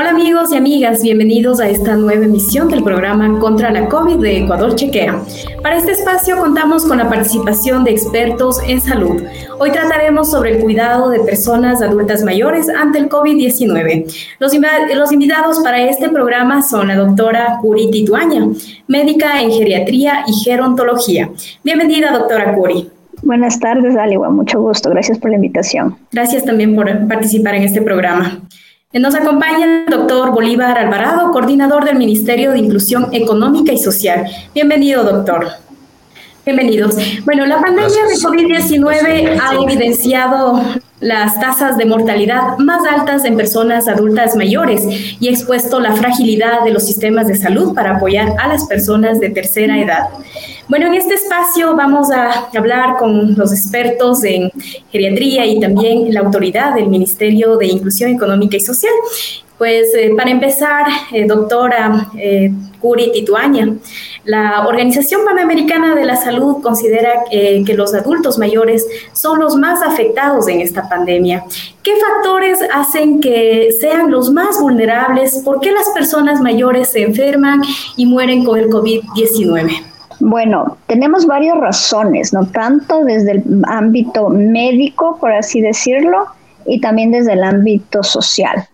Hola amigos y amigas, bienvenidos a esta nueva emisión del programa Contra la COVID de Ecuador Chequea. Para este espacio contamos con la participación de expertos en salud. Hoy trataremos sobre el cuidado de personas adultas mayores ante el COVID-19. Los, los, invitados para este programa son la doctora Curi Tituaña, médica en geriatría y gerontología. Bienvenida, doctora Curi. Buenas tardes, Aliwa. Mucho gusto. Gracias por la invitación. Gracias también por participar en este programa. Nos acompaña el doctor Bolívar Alvarado, coordinador del Ministerio de Inclusión Económica y Social. Bienvenido, doctor. Bienvenidos. Bueno, la pandemia de COVID-19 ha evidenciado las tasas de mortalidad más altas en personas adultas mayores y expuesto la fragilidad de los sistemas de salud para apoyar a las personas de tercera edad. Bueno, en este espacio vamos a hablar con los expertos en geriatría y también la autoridad del Ministerio de Inclusión Económica y Social. Pues eh, para empezar, eh, doctora eh, Curi Tituaña, la Organización Panamericana de la Salud considera que los adultos mayores son los más afectados en esta pandemia. ¿Qué factores hacen que sean los más vulnerables? ¿Por qué las personas mayores se enferman y mueren con el COVID-19? Bueno, tenemos varias razones, ¿no? Tanto desde el ámbito médico, por así decirlo, y también desde el ámbito social.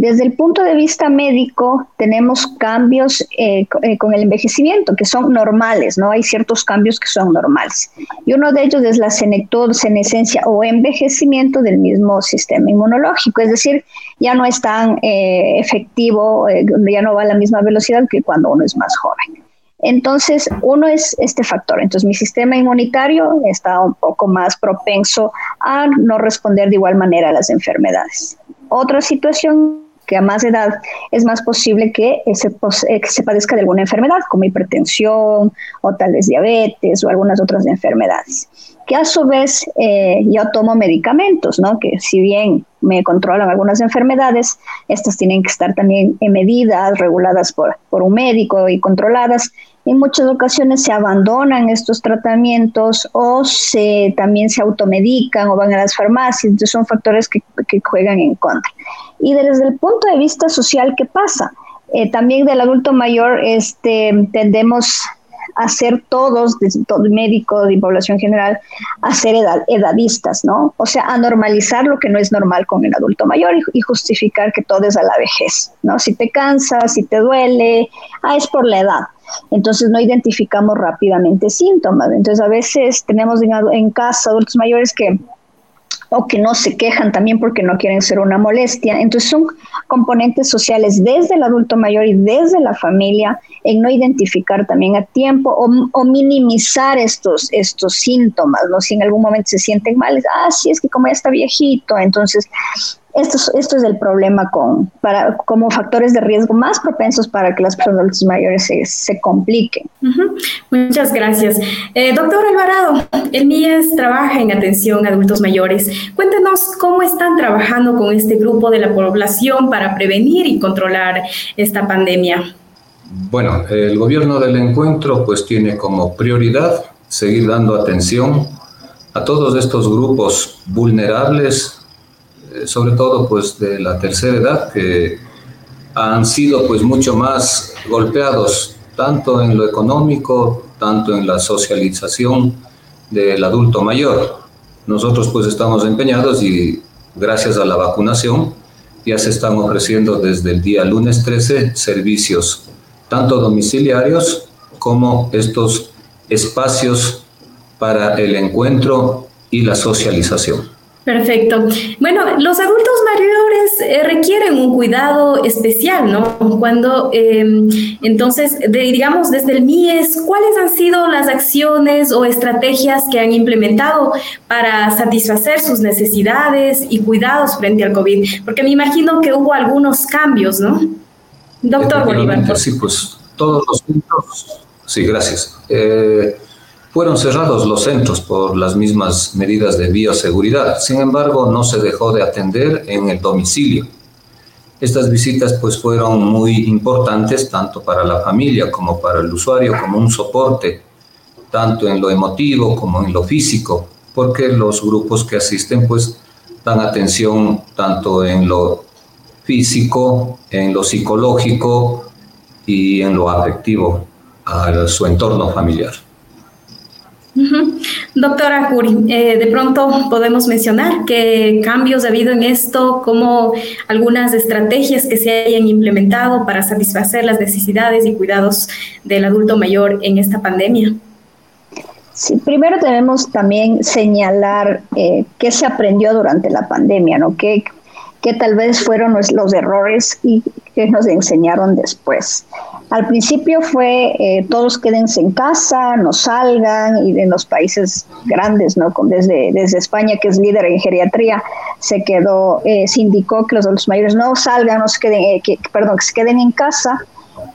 Desde el punto de vista médico, tenemos cambios eh, eh, con el envejecimiento que son normales, ¿no? Hay ciertos cambios que son normales. Y uno de ellos es la senescencia o envejecimiento del mismo sistema inmunológico, es decir, ya no es tan eh, efectivo, ya no va a la misma velocidad que cuando uno es más joven. Entonces, uno es este factor. Entonces, mi sistema inmunitario está un poco más propenso a no responder de igual manera a las enfermedades. Otra situación que a más edad es más posible que se, eh, que se padezca de alguna enfermedad, como hipertensión o tal diabetes o algunas otras enfermedades. Que a su vez eh, yo tomo medicamentos, ¿no? que si bien me controlan algunas enfermedades, estas tienen que estar también en medidas reguladas por, por un médico y controladas en muchas ocasiones se abandonan estos tratamientos o se, también se automedican o van a las farmacias, entonces son factores que, que juegan en contra. Y desde el punto de vista social, ¿qué pasa? Eh, también del adulto mayor este, tendemos a ser todos, todo médicos y población general, a ser edadistas, ¿no? O sea, a normalizar lo que no es normal con el adulto mayor y, justificar que todo es a la vejez, ¿no? Si te cansas, si te duele, ah, es por la edad. Entonces no identificamos rápidamente síntomas. Entonces a veces tenemos en casa adultos mayores que o que no se quejan también porque no quieren ser una molestia. Entonces son componentes sociales desde el adulto mayor y desde la familia en no identificar también a tiempo o, minimizar estos, estos síntomas, ¿no? Si en algún momento se sienten mal, ah, sí, es que como ya está viejito, entonces esto, esto es el problema con, para, como factores de riesgo más propensos para que las personas mayores se, se compliquen. Muchas gracias. Eh, doctor Alvarado, el MIES trabaja en atención a adultos mayores. Cuéntenos cómo están trabajando con este grupo de la población para prevenir y controlar esta pandemia. Bueno, el gobierno del encuentro pues tiene como prioridad seguir dando atención a todos estos grupos vulnerables sobre todo pues de la tercera edad, que han sido pues mucho más golpeados tanto en lo económico, tanto en la socialización del adulto mayor. Nosotros pues estamos empeñados y gracias a la vacunación ya se están ofreciendo desde el día lunes 13 servicios tanto domiciliarios como estos espacios para el encuentro y la socialización. Perfecto. Bueno, los adultos mayores eh, requieren un cuidado especial, ¿no? Cuando, em, entonces, digamos, desde el MIES, ¿cuáles han sido las acciones o estrategias que han implementado para satisfacer sus necesidades y cuidados frente al COVID? Porque me imagino que hubo algunos cambios, ¿no? Doctor Bolívar. Sí, pues todos los puntos. Sí, gracias. Eh, fueron cerrados los centros por las mismas medidas de bioseguridad. Sin embargo, no se dejó de atender en el domicilio. Estas visitas pues fueron muy importantes tanto para la familia como para el usuario, como un soporte, tanto en lo emotivo como en lo físico, porque los grupos que asisten pues dan atención tanto en lo físico, en lo psicológico y en lo afectivo a su entorno familiar. Doctora Curi, eh, de pronto podemos mencionar qué cambios ha habido en esto, como algunas estrategias que se hayan implementado para satisfacer las necesidades y cuidados del adulto mayor en esta pandemia. Sí, primero debemos también señalar eh, qué se aprendió durante la pandemia, ¿no? ¿Qué, que tal vez fueron los errores y que nos enseñaron después. Al principio fue eh, todos quédense en casa, no salgan, y en los países grandes, ¿no? desde, desde España, que es líder en geriatría, se quedó, eh, se indicó que los adultos mayores no salgan, no queden, eh, que, perdón, que se queden en casa,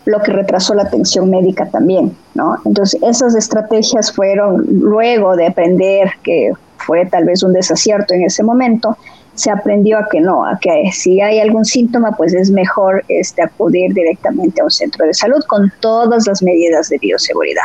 lo que retrasó la atención médica también, ¿no? Entonces, esas estrategias fueron luego de aprender que fue tal vez un desacierto en ese momento, se aprendió a que no, a que si hay algún síntoma, pues es mejor este, acudir directamente a un centro de salud con todas las medidas de bioseguridad.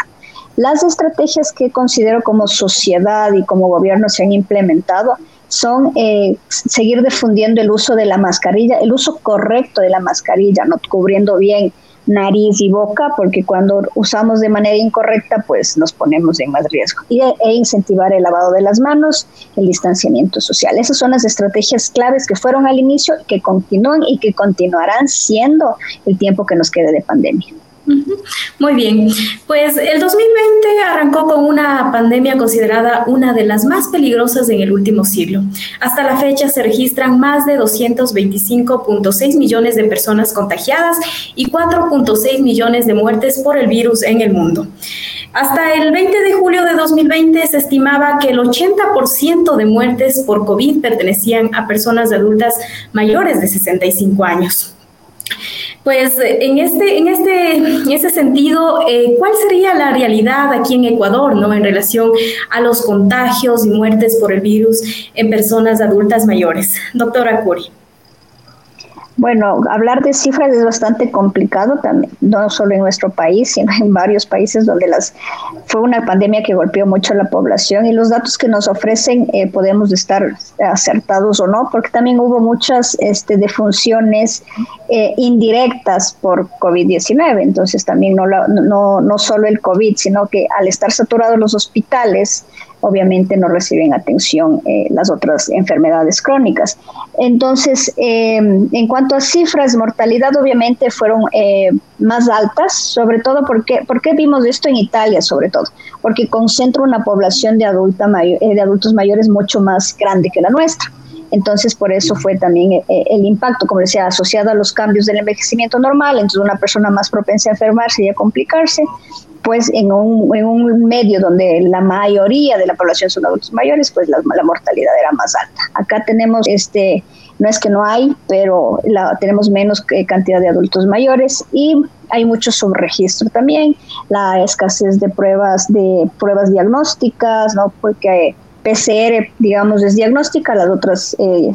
Las estrategias que considero como sociedad y como gobierno se han implementado son eh, seguir difundiendo el uso de la mascarilla, el uso correcto de la mascarilla, no cubriendo bien nariz y boca, porque cuando usamos de manera incorrecta, pues nos ponemos en más riesgo. Y, e incentivar el lavado de las manos, el distanciamiento social. Esas son las estrategias claves que fueron al inicio, que continúan y que continuarán siendo el tiempo que nos quede de pandemia. Muy bien, pues el 2020 arrancó con una pandemia considerada una de las más peligrosas en el último siglo. Hasta la fecha se registran más de 225.6 millones de personas contagiadas y 4.6 millones de muertes por el virus en el mundo. Hasta el 20 de julio de 2020 se estimaba que el 80% de muertes por COVID pertenecían a personas adultas mayores de 65 años. Pues en este, en este, en ese sentido, eh, ¿cuál sería la realidad aquí en Ecuador, no, en relación a los contagios y muertes por el virus en personas adultas mayores? Doctora Curi. Bueno, hablar de cifras es bastante complicado también, no solo en nuestro país, sino en varios países donde las fue una pandemia que golpeó mucho a la población y los datos que nos ofrecen eh, podemos estar acertados o no, porque también hubo muchas este, defunciones eh, indirectas por COVID-19, entonces también no, no, no solo el COVID, sino que al estar saturados los hospitales, obviamente no reciben atención eh, las otras enfermedades crónicas. Entonces, em, en cuanto a cifras, mortalidad obviamente fueron eh, más altas, sobre todo porque, ¿por qué vimos esto en Italia sobre todo? Porque concentra una población de, adulta eh, de adultos mayores mucho más grande que la nuestra. Entonces, por eso fue también el impacto, como decía, asociado a los cambios del envejecimiento normal, entonces una persona más propensa a enfermarse y a complicarse, pues en un, en un medio donde la mayoría de la población son adultos mayores, pues la, mortalidad era más alta. Acá tenemos, este, no es que no hay, pero la, tenemos menos cantidad de adultos mayores y hay mucho subregistro también, la escasez de pruebas, de pruebas diagnósticas, ¿no? Porque PCR, digamos, es diagnóstica, las otras eh,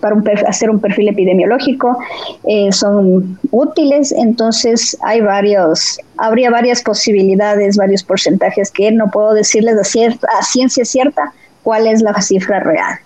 para hacer un perfil epidemiológico eh, son útiles, entonces hay varios, habría varias posibilidades, varios porcentajes que no puedo decirles a ciencia cierta cuál es la cifra real.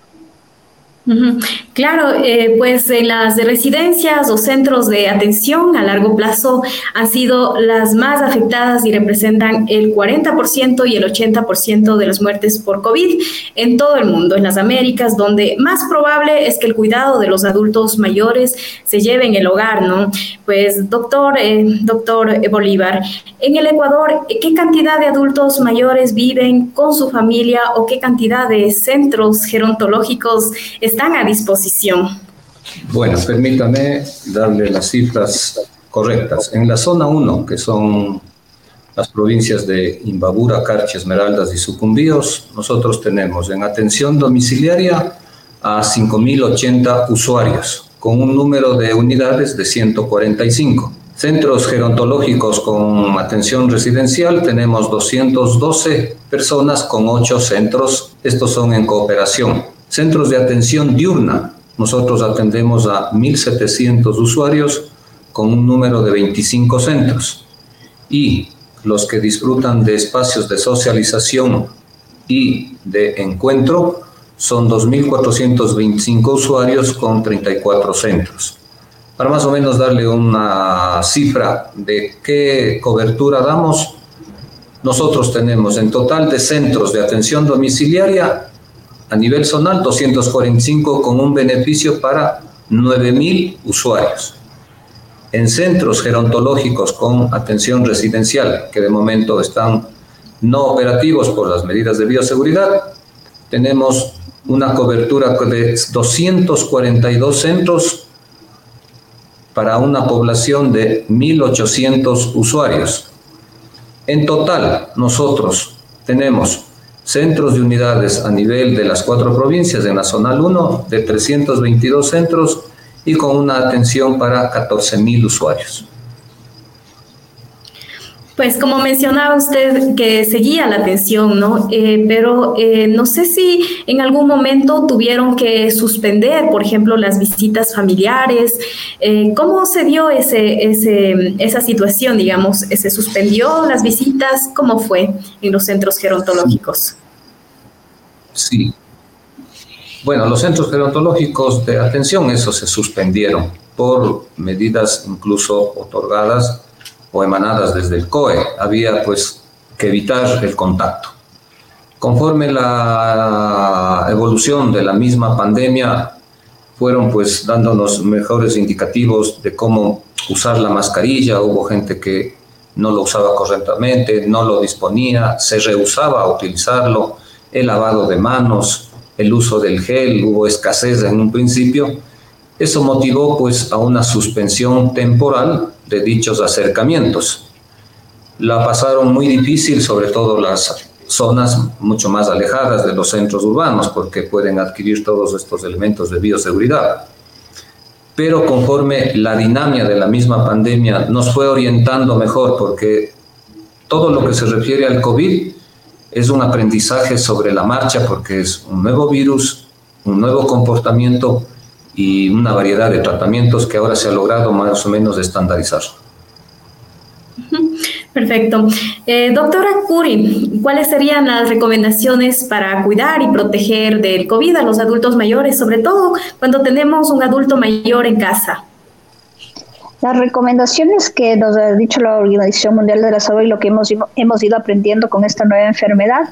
Claro, eh, pues las residencias o centros de atención a largo plazo han sido las más afectadas y representan el 40% y el 80% de las muertes por COVID en todo el mundo, en las Américas, donde más probable es que el cuidado de los adultos mayores se lleve en el hogar, ¿no? Pues doctor, eh, doctor Bolívar, en el Ecuador, ¿qué cantidad de adultos mayores viven con su familia o qué cantidad de centros gerontológicos están a disposición? Bueno, permítame darle las cifras correctas. En la zona 1, que son las provincias de Imbabura, Carchi, Esmeraldas y Sucumbíos, nosotros tenemos en atención domiciliaria a 5.080 usuarios, con un número de unidades de 145. Centros gerontológicos con atención residencial tenemos 212 personas con 8 centros, estos son en cooperación. Centros de atención diurna nosotros atendemos a 1.700 usuarios con un número de 25 centros y los que disfrutan de espacios de socialización y de encuentro son 2.425 usuarios con 34 centros. Para más o menos darle una cifra de qué cobertura damos, nosotros tenemos en total de centros de atención domiciliaria a nivel zonal 245 con un beneficio para 9.000 usuarios. En centros gerontológicos con atención residencial, que de momento están no operativos por las medidas de bioseguridad, tenemos una cobertura de 242 centros para una población de 1.800 usuarios. En total, nosotros tenemos centros de unidades a nivel de las cuatro provincias de Nacional 1 de 322 centros y con una atención para 14.000 usuarios. Pues como mencionaba usted que seguía la atención, ¿no? Eh, pero eh, no sé si en algún momento tuvieron que suspender, por ejemplo, las visitas familiares. Eh, ¿Cómo se dio ese, esa situación, digamos? ¿Se suspendió las visitas? ¿Cómo fue en los centros gerontológicos? Sí. Bueno, los centros gerontológicos de atención, eso se suspendieron por medidas incluso otorgadas o emanadas desde el COE. Había pues que evitar el contacto. Conforme la evolución de la misma pandemia, fueron pues dándonos mejores indicativos de cómo usar la mascarilla. Hubo gente que no lo usaba correctamente, no lo disponía, se rehusaba a utilizarlo, el lavado de manos, el uso del gel, hubo escasez en un principio. Eso motivó pues a una suspensión temporal de dichos acercamientos. La pasaron muy difícil, sobre todo las zonas mucho más alejadas de los centros urbanos, porque pueden adquirir todos estos elementos de bioseguridad. Pero conforme la dinámica de la misma pandemia nos fue orientando mejor, porque todo lo que se refiere al COVID es un aprendizaje sobre la marcha, porque es un nuevo virus, un nuevo comportamiento y una variedad de tratamientos que ahora se ha logrado más o menos estandarizar. Perfecto. Eh, doctora Curi, ¿cuáles serían las recomendaciones para cuidar y proteger del COVID a los adultos mayores, sobre todo cuando tenemos un adulto mayor en casa? Las recomendaciones que nos ha dicho la Organización Mundial de la Salud y lo que hemos, hemos ido aprendiendo con esta nueva enfermedad,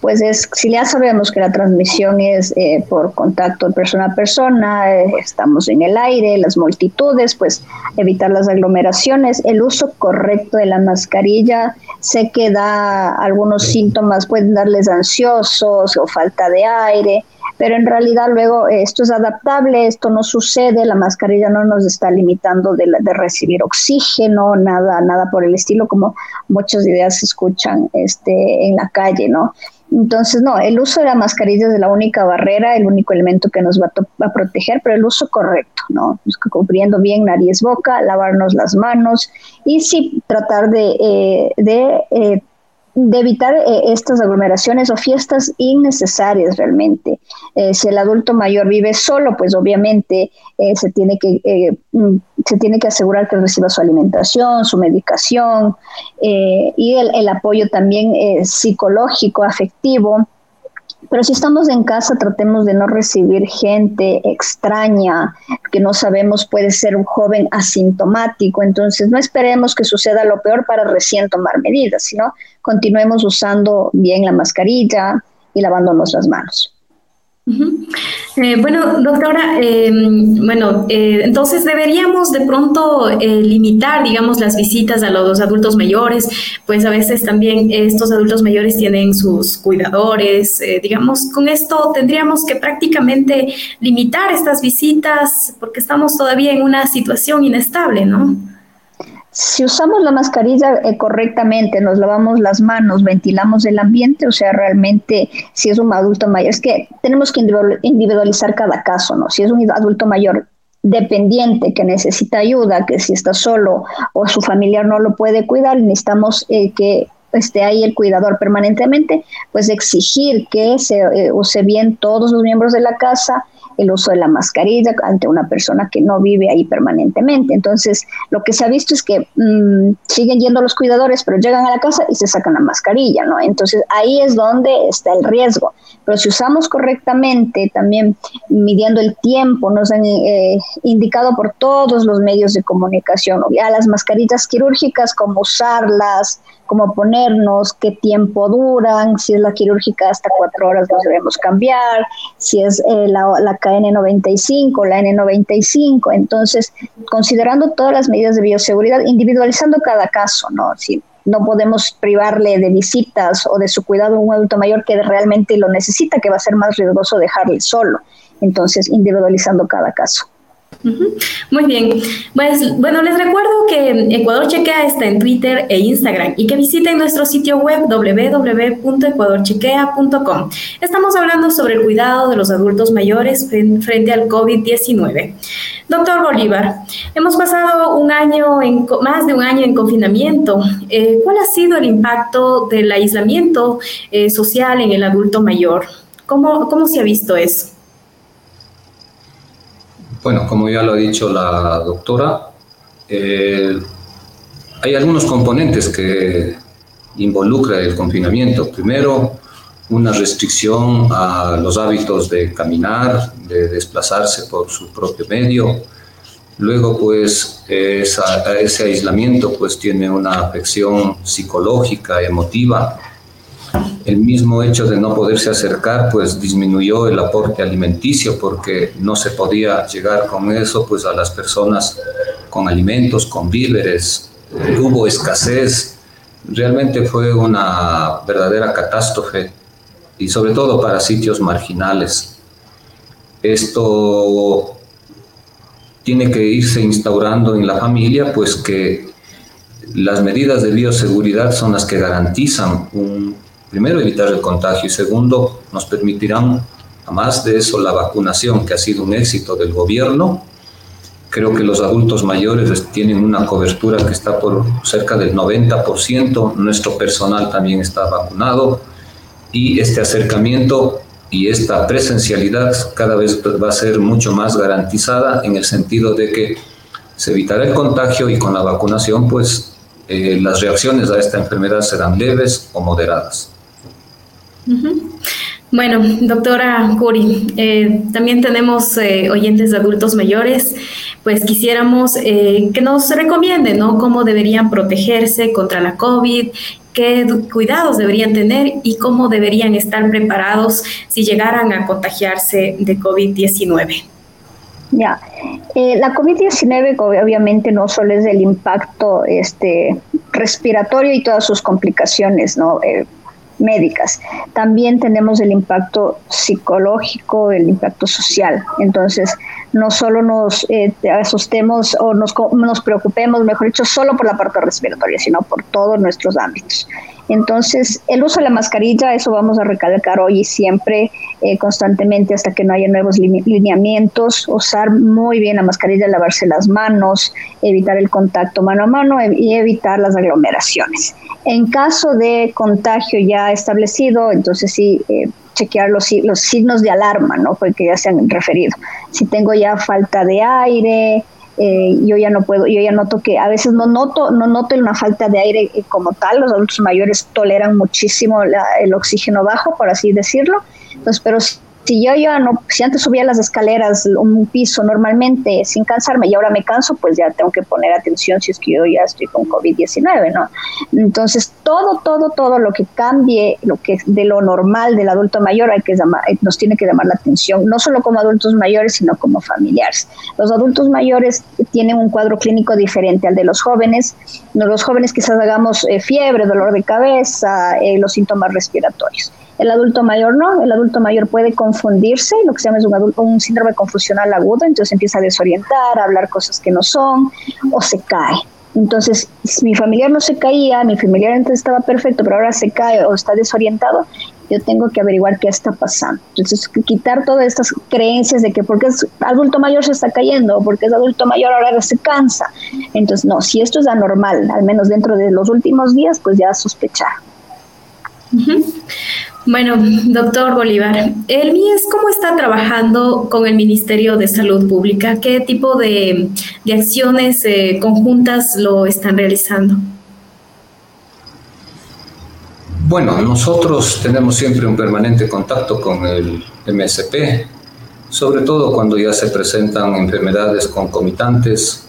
pues es, si ya sabemos que la transmisión es eh, por contacto persona a persona, eh, estamos en el aire, las multitudes, pues evitar las aglomeraciones, el uso correcto de la mascarilla, sé que da algunos síntomas, pueden darles ansiosos o falta de aire, pero en realidad luego esto es adaptable, esto no sucede, la mascarilla no nos está limitando de, de recibir oxígeno, nada, nada por el estilo, como muchas ideas se escuchan este, en la calle, ¿no? Entonces, no, el uso de la mascarilla es la única barrera, el único elemento que nos va a, proteger, pero el uso correcto, ¿no? cubriendo bien nariz, boca, lavarnos las manos y sí tratar de, eh, eh, de evitar eh, estas aglomeraciones o fiestas innecesarias realmente. Eh, si el adulto mayor vive solo, pues obviamente eh, se, tiene que, mm, se tiene que asegurar que reciba su alimentación, su medicación y el, el, apoyo también psicológico, afectivo pero si estamos en casa, tratemos de no recibir gente extraña, que no sabemos puede ser un joven asintomático. Entonces, no esperemos que suceda lo peor para recién tomar medidas, sino continuemos usando bien la mascarilla y lavándonos las manos. Eh, bueno, doctora, em, bueno, eh, entonces deberíamos de pronto eh, limitar, digamos, las visitas a los adultos mayores, pues a veces también estos adultos mayores tienen sus cuidadores, digamos, con esto tendríamos que prácticamente limitar estas visitas porque estamos todavía en una situación inestable, ¿no? Si usamos la mascarilla eh, correctamente, nos lavamos las manos, ventilamos el ambiente, o sea, realmente si es un adulto mayor, es que tenemos que individualizar cada caso, ¿no? Si es un adulto mayor dependiente que necesita ayuda, que si está solo o su familiar no lo puede cuidar, necesitamos eh, que esté ahí el cuidador permanentemente, pues exigir que se eh, use bien todos los miembros de la casa, el uso de la mascarilla ante una persona que no vive ahí permanentemente. Entonces, lo que se ha visto es que mm, siguen yendo los cuidadores, pero llegan a la casa y se sacan la mascarilla, ¿no? Entonces, ahí es donde está el riesgo. Pero si usamos correctamente, también midiendo el tiempo, nos han eh, indicado por todos los medios de comunicación, ya las mascarillas quirúrgicas, cómo usarlas, cómo ponernos, qué tiempo duran, si es la quirúrgica hasta cuatro horas nos debemos cambiar, si es eh, la, la KN95, la N95, entonces considerando todas las medidas de bioseguridad, individualizando cada caso, ¿no? Si no podemos privarle de visitas o de su cuidado a un adulto mayor que realmente lo necesita, que va a ser más riesgoso dejarle solo. Entonces, individualizando cada caso. Muy bien. Pues bueno, les recuerdo que Ecuador Chequea está en Twitter e Instagram y que visiten nuestro sitio web www.ecuadorchequea.com. Estamos hablando sobre el cuidado de los adultos mayores frente al COVID-19. Doctor Bolívar, hemos pasado un año, en, más de un año en confinamiento. Eh, ¿Cuál ha sido el impacto del aislamiento eh, social en el adulto mayor? ¿Cómo, ¿Cómo se ha visto eso? Bueno, como ya lo ha dicho la doctora, eh, hay algunos componentes que involucra el confinamiento. Primero, una restricción a los hábitos de caminar, de desplazarse por su propio medio. Luego, pues, ese aislamiento pues, tiene una afección psicológica, emotiva, el mismo hecho de no poderse acercar pues disminuyó el aporte alimenticio porque no se podía llegar con eso pues a las personas con alimentos, con víveres, eh, hubo escasez, realmente fue una verdadera catástrofe y sobre todo para sitios marginales. Esto tiene que irse instaurando en la familia pues que las medidas de bioseguridad son las que garantizan un primero, evitar el contagio y segundo, nos permitirán, además de eso, la vacunación, que ha sido un éxito del gobierno. Creo que los adultos mayores tienen una cobertura que está por cerca del 90%, nuestro personal también está vacunado y este acercamiento y esta presencialidad cada vez va a ser mucho más garantizada en el sentido de que se evitará el contagio y con la vacunación pues eh, las reacciones a esta enfermedad serán leves o moderadas. Bueno, doctora Curi, eh, también tenemos eh, oyentes de adultos mayores, pues quisiéramos eh, que nos recomienden, ¿no? Cómo deberían protegerse contra la COVID, qué cuidados deberían tener y cómo deberían estar preparados si llegaran a contagiarse de COVID-19. Ya, la COVID-19 obviamente no solo es el impacto este, respiratorio y todas sus complicaciones, ¿no? Médicas. También tenemos el impacto psicológico, el impacto social. Entonces, no solo nos eh, asustemos o nos, nos preocupemos, mejor dicho, solo por la parte respiratoria, sino por todos nuestros ámbitos. Entonces, el uso de la mascarilla, eso vamos a recalcar hoy y siempre, eh, constantemente, hasta que no haya nuevos lineamientos, usar muy bien la mascarilla, lavarse las manos, evitar el contacto mano a mano y evitar las aglomeraciones. En caso de contagio ya establecido, entonces sí, eh, chequear los, los signos de alarma, ¿no? Porque ya se han referido. Si tengo ya falta de aire, eh, yo ya no puedo, yo ya noto que a veces no noto, no noto una falta de aire eh, como tal, los adultos mayores toleran muchísimo el oxígeno bajo, por así decirlo, entonces, pero si yo ya no, si antes subía las escaleras un piso normalmente sin cansarme y ahora me canso, pues ya tengo que poner atención si es que yo ya estoy con COVID-19, ¿no? Entonces, todo, todo, todo lo que cambie, lo que de lo normal del adulto mayor hay que llamar, eh, nos tiene que llamar la atención, no solo como adultos mayores, sino como familiares. Los adultos mayores tienen un cuadro clínico diferente al de los jóvenes. Los jóvenes quizás hagamos eh, fiebre, dolor de cabeza, eh, los síntomas respiratorios. El adulto mayor no, el adulto mayor puede confundirse, lo que se llama un síndrome confusional agudo, entonces empieza a desorientar, a hablar cosas que no son o se cae. Entonces, si mi familiar no se caía, mi familiar antes estaba perfecto, pero ahora se cae o está desorientado, yo tengo que averiguar qué está pasando. Entonces, quitar todas estas creencias de que porque es adulto mayor se está cayendo o porque es adulto mayor ahora se cansa. Entonces, no, si esto es anormal, al menos dentro de los últimos días, pues ya sospechar. Bueno, doctor Bolívar, el MIES, ¿cómo está trabajando con el Ministerio de Salud Pública? ¿Qué tipo de, acciones eh, conjuntas lo están realizando? Bueno, nosotros tenemos siempre un permanente contacto con el MSP, sobre todo cuando ya se presentan enfermedades concomitantes,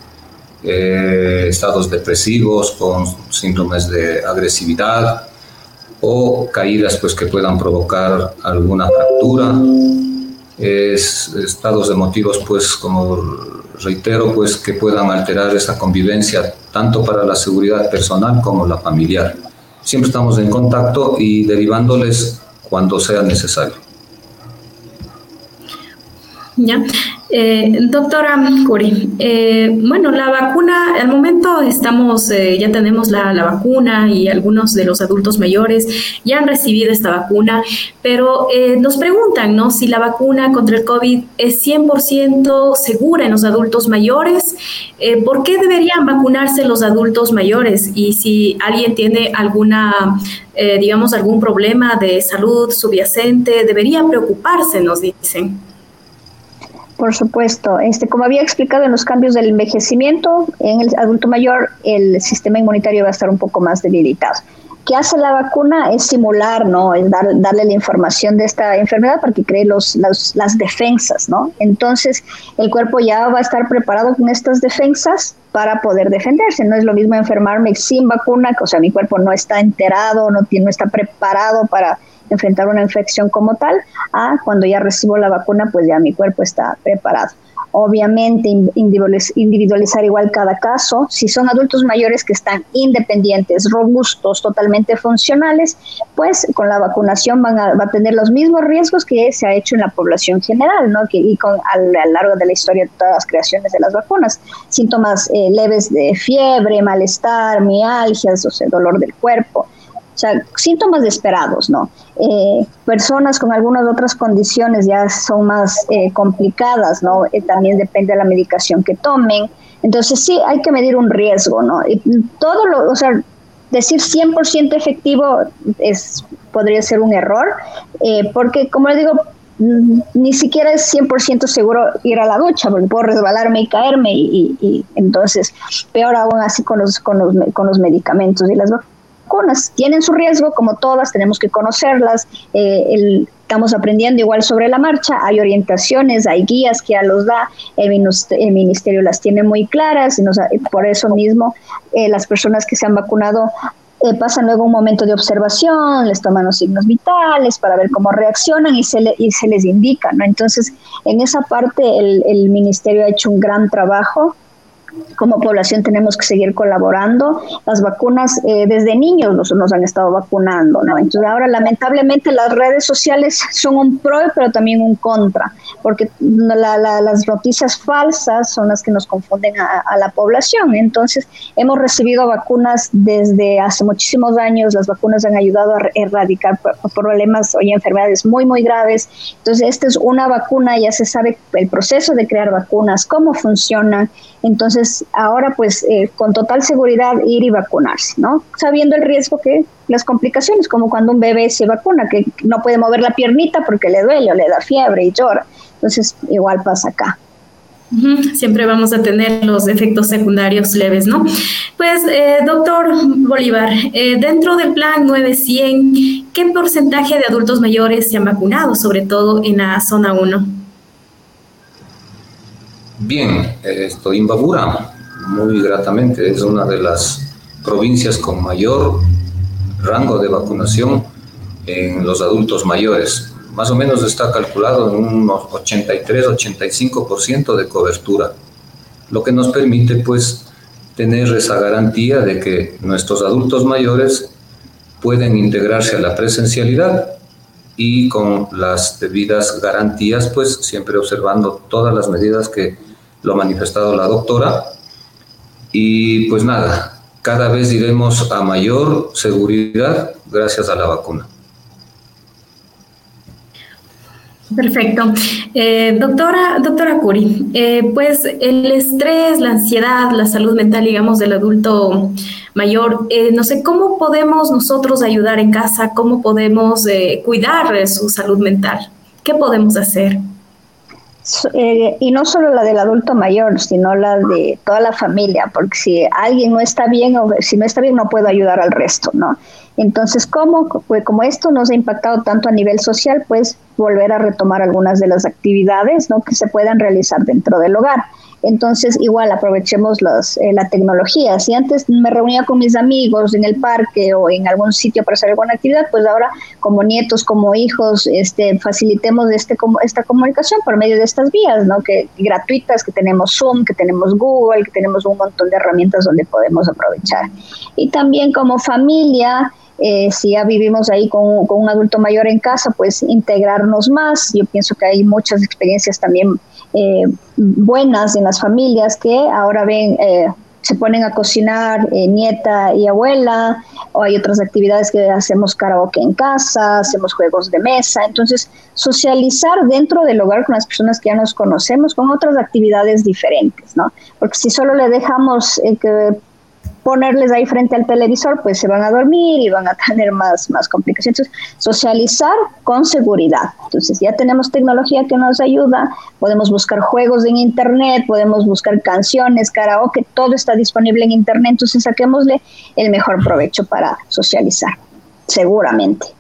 eh, estados depresivos con síndromes de agresividad, o caídas pues, que puedan provocar alguna fractura, es, estados emotivos pues como reitero pues que puedan alterar esa convivencia tanto para la seguridad personal como la familiar. Siempre estamos en contacto y derivándoles cuando sea necesario. Ya. Eh, doctora Curi, eh, bueno, la vacuna, al momento estamos, eh, ya tenemos la, vacuna y algunos de los adultos mayores ya han recibido esta vacuna, pero nos preguntan, ¿no? Si la vacuna contra el COVID es 100% segura en los adultos mayores, ¿por qué deberían vacunarse los adultos mayores? Y si alguien tiene alguna, digamos, algún problema de salud subyacente, debería preocuparse, nos dicen. Por supuesto, este, como había explicado en los cambios del envejecimiento, en el adulto mayor el sistema inmunitario va a estar un poco más debilitado. ¿Qué hace la vacuna? Es simular, ¿no? Es darle la información de esta enfermedad para que cree los, las defensas, ¿no? Entonces, el cuerpo ya va a estar preparado con estas defensas para poder defenderse. No es lo mismo enfermarme sin vacuna, o sea, mi cuerpo no está enterado, no, no está preparado para enfrentar una infección como tal, a cuando ya recibo la vacuna, pues ya mi cuerpo está preparado. Obviamente individualizar igual cada caso. Si son adultos mayores que están independientes, robustos, totalmente funcionales, pues con la vacunación van a, va a tener los mismos riesgos que se ha hecho en la población general, ¿no? Que, y con a, lo largo de la historia de todas las creaciones de las vacunas. Síntomas eh, leves de fiebre, malestar, mialgias, o sea, dolor del cuerpo o sea, síntomas esperados, ¿no? Eh, personas con algunas otras condiciones ya son más eh, complicadas, ¿no? Eh, también depende de la medicación que tomen. Entonces sí, hay que medir un riesgo, ¿no? Y todo lo, o sea, decir 100% efectivo es, podría ser un error, porque como le digo, mm, ni siquiera es 100% seguro ir a la ducha, porque puedo resbalarme y caerme, y, y, entonces peor aún así con los, con los, con los medicamentos y las vacunas tienen su riesgo, como todas, tenemos que conocerlas. Eh, estamos aprendiendo igual sobre la marcha, hay orientaciones, hay guías que ya los da, el, ministerio las tiene muy claras, y por eso mismo eh, las personas que se han vacunado eh, pasan luego un momento de observación, les toman los signos vitales para ver cómo reaccionan y se, y se les indica. Entonces, en esa parte el, el ministerio ha hecho un gran trabajo como población tenemos que seguir colaborando. Las vacunas eh, desde niños nos, nos, han estado vacunando. Entonces ahora lamentablemente las redes sociales son un pro pero también un contra, porque las noticias falsas son las que nos confunden a, la población. Entonces hemos recibido vacunas desde hace muchísimos años, las vacunas han ayudado a erradicar problemas y enfermedades muy, muy graves. Entonces esta es una vacuna, ya se sabe el proceso de crear vacunas, cómo funcionan. Entonces ahora pues eh, con total seguridad ir y vacunarse, ¿no? Sabiendo el riesgo que las complicaciones, como cuando un bebé se vacuna, que no puede mover la piernita porque le duele o le da fiebre y llora. Entonces igual pasa acá. Siempre vamos a tener los efectos secundarios leves, ¿no? Pues, eh, doctor Bolívar, eh, dentro del plan 900, ¿qué porcentaje de adultos mayores se han vacunado, sobre todo en la zona 1? Bien, estoy en Babura, muy gratamente, es una de las provincias con mayor rango de vacunación en los adultos mayores. Más o menos está calculado en unos 83-85% de cobertura, lo que nos permite pues tener esa garantía de que nuestros adultos mayores pueden integrarse a la presencialidad y con las debidas garantías, pues siempre observando todas las medidas que lo ha manifestado la doctora. Y pues nada, cada vez iremos a mayor seguridad gracias a la vacuna. Perfecto. Eh, doctora, doctora Curi, eh, pues el estrés, la ansiedad, la salud mental, digamos, del adulto mayor, eh, no sé, ¿cómo podemos nosotros ayudar en casa? ¿Cómo podemos cuidar su salud mental? ¿Qué podemos hacer? Y no solo la del adulto mayor, sino la de toda la familia, porque si alguien no está bien o si no está bien no puedo ayudar al resto, ¿no? Entonces, ¿cómo? Pues como esto nos ha impactado tanto a nivel social, pues volver a retomar algunas de las actividades ¿no? que se puedan realizar dentro del hogar. Entonces, igual aprovechemos los, eh, la tecnología. Si antes me reunía con mis amigos en el parque o en algún sitio para hacer alguna actividad, pues ahora como nietos, como hijos, este, facilitemos este, esta comunicación por medio de estas vías, ¿no? Que gratuitas, que tenemos Zoom, que tenemos Google, que tenemos un montón de herramientas donde podemos aprovechar. Y también como familia, eh, si ya vivimos ahí con, un adulto mayor en casa, pues integrarnos más. Yo pienso que hay muchas experiencias también eh, buenas en las familias que ahora ven, eh, se ponen a cocinar nieta y abuela, o hay otras actividades que hacemos karaoke en casa, hacemos juegos de mesa. Entonces, socializar dentro del hogar con las personas que ya nos conocemos con otras actividades diferentes, ¿no? Porque si solo le dejamos que ponerles ahí frente al televisor, pues se van a dormir y van a tener más, más complicaciones. Socializar con seguridad. Entonces, ya tenemos tecnología que nos ayuda, podemos buscar juegos en Internet, podemos buscar canciones, karaoke, todo está disponible en Internet, entonces saquémosle el mejor provecho para socializar, seguramente.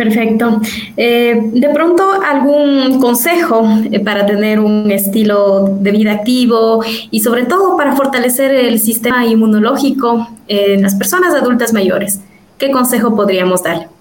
Perfecto. Eh, de pronto, algún consejo eh, para tener un estilo de vida activo y sobre todo para fortalecer el sistema inmunológico en las personas adultas mayores. ¿Qué consejo podríamos dar?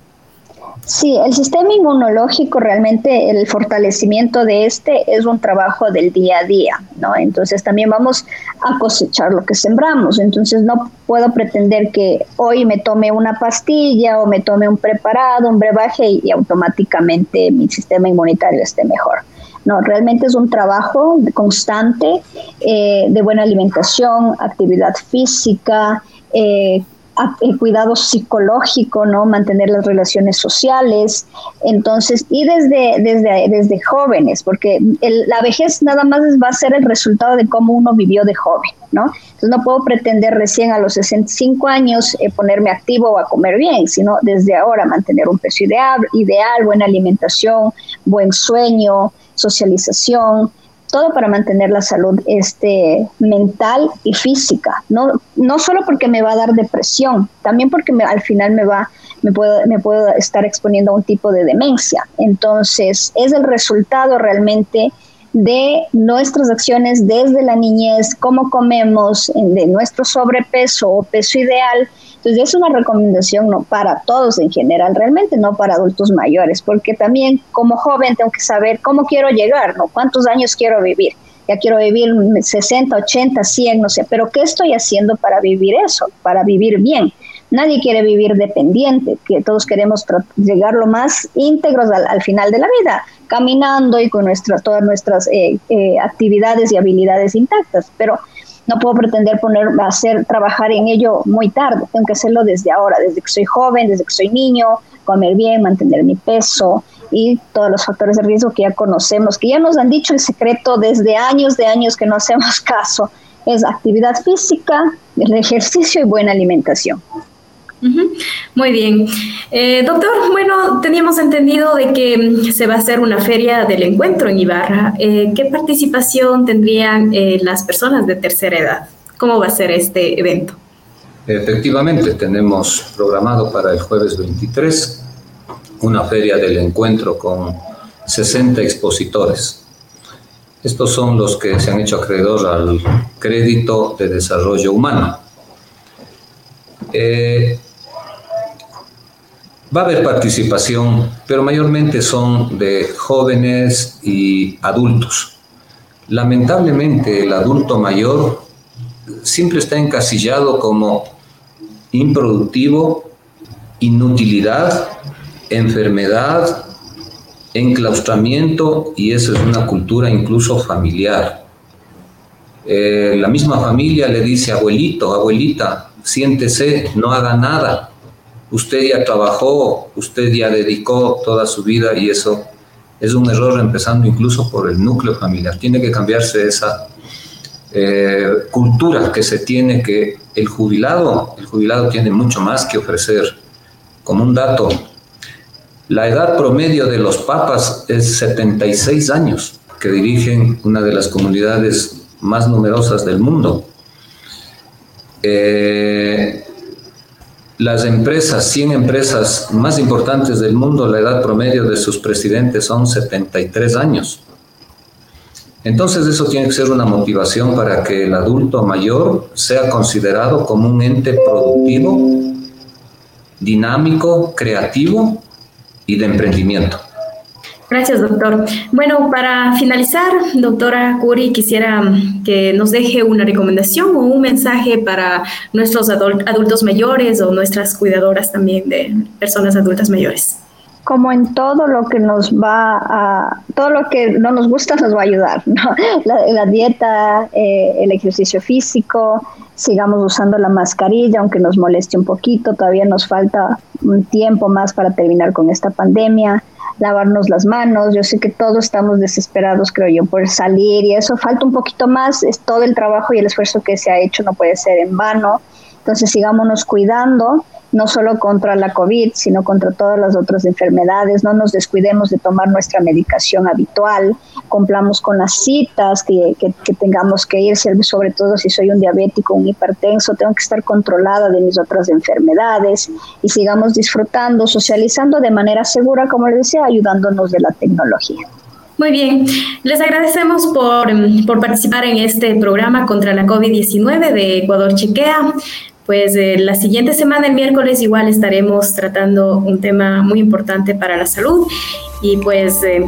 Sí, el sistema inmunológico realmente el fortalecimiento de este es un trabajo del día a día, ¿no? Entonces también vamos a cosechar lo que sembramos. Entonces no puedo pretender que hoy me tome una pastilla o me tome un preparado, un brebaje y, automáticamente mi sistema inmunitario esté mejor. No, realmente es un trabajo constante eh, de buena alimentación, actividad física, eh, el cuidado psicológico, ¿no? Mantener las relaciones sociales. Entonces, y desde, desde, desde jóvenes, porque la vejez nada más va a ser el resultado de cómo uno vivió de joven, ¿no? Entonces, no puedo pretender recién a los 65 años eh, ponerme activo o a comer bien, sino desde ahora mantener un peso ideal, ideal, buena alimentación, buen sueño, socialización, todo para mantener la salud este, mental y física, no, no solo porque me va a dar depresión, también porque me, al final me va, me puedo, me puedo estar exponiendo a un tipo de demencia. Entonces, es el resultado realmente de nuestras acciones desde la niñez, cómo comemos, de nuestro sobrepeso o peso ideal, entonces es una recomendación no para todos en general, realmente no para adultos mayores, porque también como joven tengo que saber cómo quiero llegar, ¿no? ¿Cuántos años quiero vivir? Ya quiero vivir 60, 80, 100, no sé, pero ¿qué estoy haciendo para vivir eso? Para vivir bien. Nadie quiere vivir dependiente, que todos queremos llegar lo más íntegros al, final de la vida, caminando y con nuestra, todas nuestras eh, eh, actividades y habilidades intactas. Pero no puedo pretender poner, hacer, trabajar en ello muy tarde, tengo que hacerlo desde ahora, desde que soy joven, desde que soy niño, comer bien, mantener mi peso y todos los factores de riesgo que ya conocemos, que ya nos han dicho el secreto desde años de años que no hacemos caso, es actividad física, ejercicio y buena alimentación. Muy bien. Eh, doctor, bueno, teníamos entendido de que mm, se va a hacer una feria del encuentro en Ibarra. Eh, ¿Qué participación tendrían eh, las personas de tercera edad? ¿Cómo va a ser este evento? Efectivamente, tenemos programado para el jueves 23 una feria del encuentro con 60 expositores. Estos son los que se han hecho acreedor al crédito de desarrollo humano. Va a haber participación, pero mayormente son de jóvenes y adultos. Lamentablemente el adulto mayor siempre está encasillado como improductivo, inutilidad, enfermedad, enclaustramiento y esa es una cultura incluso familiar. Eh, la misma familia le dice, abuelito, abuelita, siéntese, no haga nada usted ya trabajó, usted ya dedicó toda su vida y eso es un error empezando incluso por el núcleo familiar. Tiene que cambiarse esa eh, cultura que se tiene que el jubilado, el jubilado tiene mucho más que ofrecer. Como un dato, la edad promedio de los papas es 76 años, que dirigen una de las comunidades más numerosas del mundo. Eh, las empresas, 100 empresas más importantes del mundo, la edad promedio de sus presidentes son 73 años. Entonces eso tiene que ser una motivación para que el adulto mayor sea considerado como un ente productivo, dinámico, creativo y de emprendimiento. Gracias, doctor. Bueno, para finalizar, doctora Curi, quisiera que nos deje una recomendación o un mensaje para nuestros adultos mayores o nuestras cuidadoras también de personas adultas mayores. Como en todo lo que nos va a, todo lo que no nos gusta nos va a ayudar, la, dieta, eh, el ejercicio físico, sigamos usando la mascarilla, aunque nos moleste un poquito, todavía nos falta un tiempo más para terminar con esta pandemia lavarnos las manos. Yo sé que todos estamos desesperados, creo yo, por salir y eso falta un poquito más. Es todo el trabajo y el esfuerzo que se ha hecho no puede ser en vano. Entonces sigámonos cuidando no solo contra la COVID, sino contra todas las otras enfermedades. No nos descuidemos de tomar nuestra medicación habitual, cumplamos con las citas que, tengamos que ir, sobre todo si soy un diabético, un hipertenso, tengo que estar controlada de mis otras enfermedades y sigamos disfrutando, socializando de manera segura, como les decía, ayudándonos de la tecnología. Muy bien, les agradecemos por, por participar en este programa contra la COVID-19 de Ecuador Chequea pues eh, la siguiente semana, el miércoles, igual estaremos tratando un tema muy importante para la salud. Y pues eh,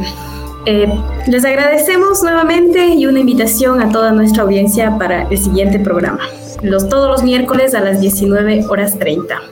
eh, les agradecemos nuevamente y una invitación a toda nuestra audiencia para el siguiente programa, los, todos los miércoles a las 19 horas 30.